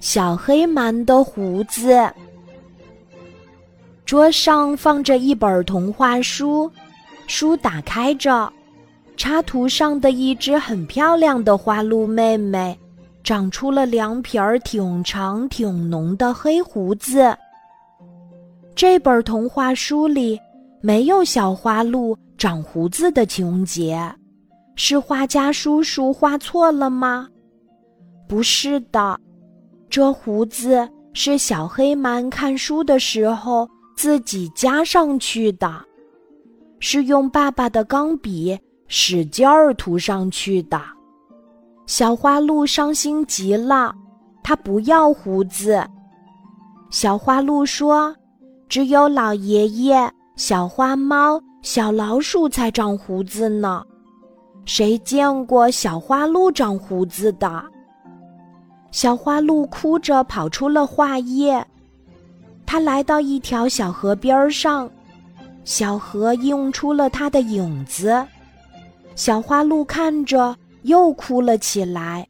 小黑蛮的胡子。桌上放着一本童话书，书打开着，插图上的一只很漂亮的花鹿妹妹，长出了两撇儿挺长挺浓的黑胡子。这本童话书里没有小花鹿长胡子的情节，是画家叔叔画错了吗？不是的，这胡子是小黑蛮看书的时候。自己加上去的，是用爸爸的钢笔使劲儿涂上去的。小花鹿伤心极了，它不要胡子。小花鹿说：“只有老爷爷、小花猫、小老鼠才长胡子呢，谁见过小花鹿长胡子的？”小花鹿哭着跑出了画页。它来到一条小河边上，小河映出了它的影子。小花鹿看着，又哭了起来。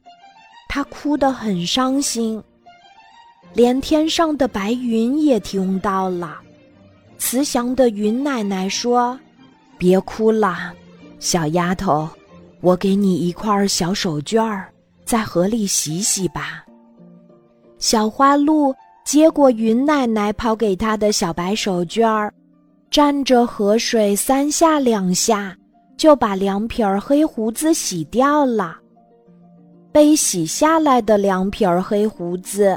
它哭得很伤心，连天上的白云也听到了。慈祥的云奶奶说：“别哭了，小丫头，我给你一块小手绢儿，在河里洗洗吧。”小花鹿。接过云奶奶抛给它的小白手绢儿，蘸着河水三下两下，就把两撇儿黑胡子洗掉了。被洗下来的两撇儿黑胡子，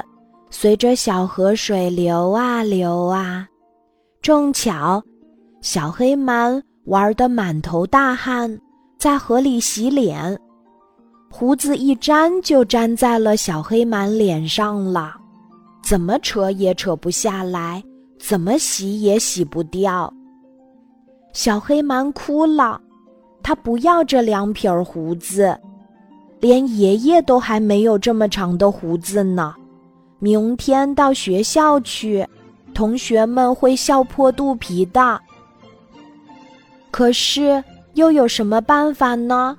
随着小河水流啊流啊。正巧，小黑蛮玩得满头大汗，在河里洗脸，胡子一粘就粘在了小黑蛮脸上了。怎么扯也扯不下来，怎么洗也洗不掉。小黑蛮哭了，他不要这两撇胡子，连爷爷都还没有这么长的胡子呢。明天到学校去，同学们会笑破肚皮的。可是又有什么办法呢？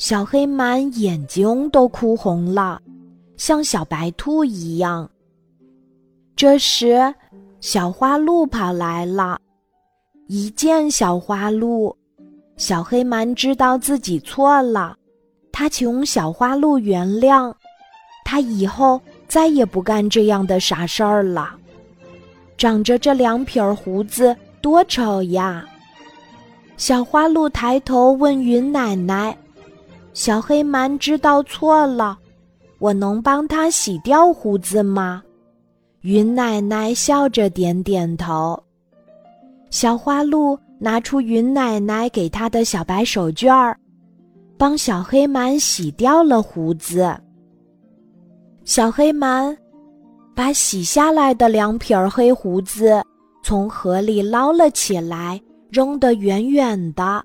小黑蛮眼睛都哭红了，像小白兔一样。这时，小花鹿跑来了。一见小花鹿，小黑蛮知道自己错了，他求小花鹿原谅，他以后再也不干这样的傻事儿了。长着这两撇胡子，多丑呀！小花鹿抬头问云奶奶：“小黑蛮知道错了，我能帮他洗掉胡子吗？”云奶奶笑着点点头。小花鹿拿出云奶奶给他的小白手绢儿，帮小黑蛮洗掉了胡子。小黑蛮把洗下来的两撇黑胡子从河里捞了起来，扔得远远的，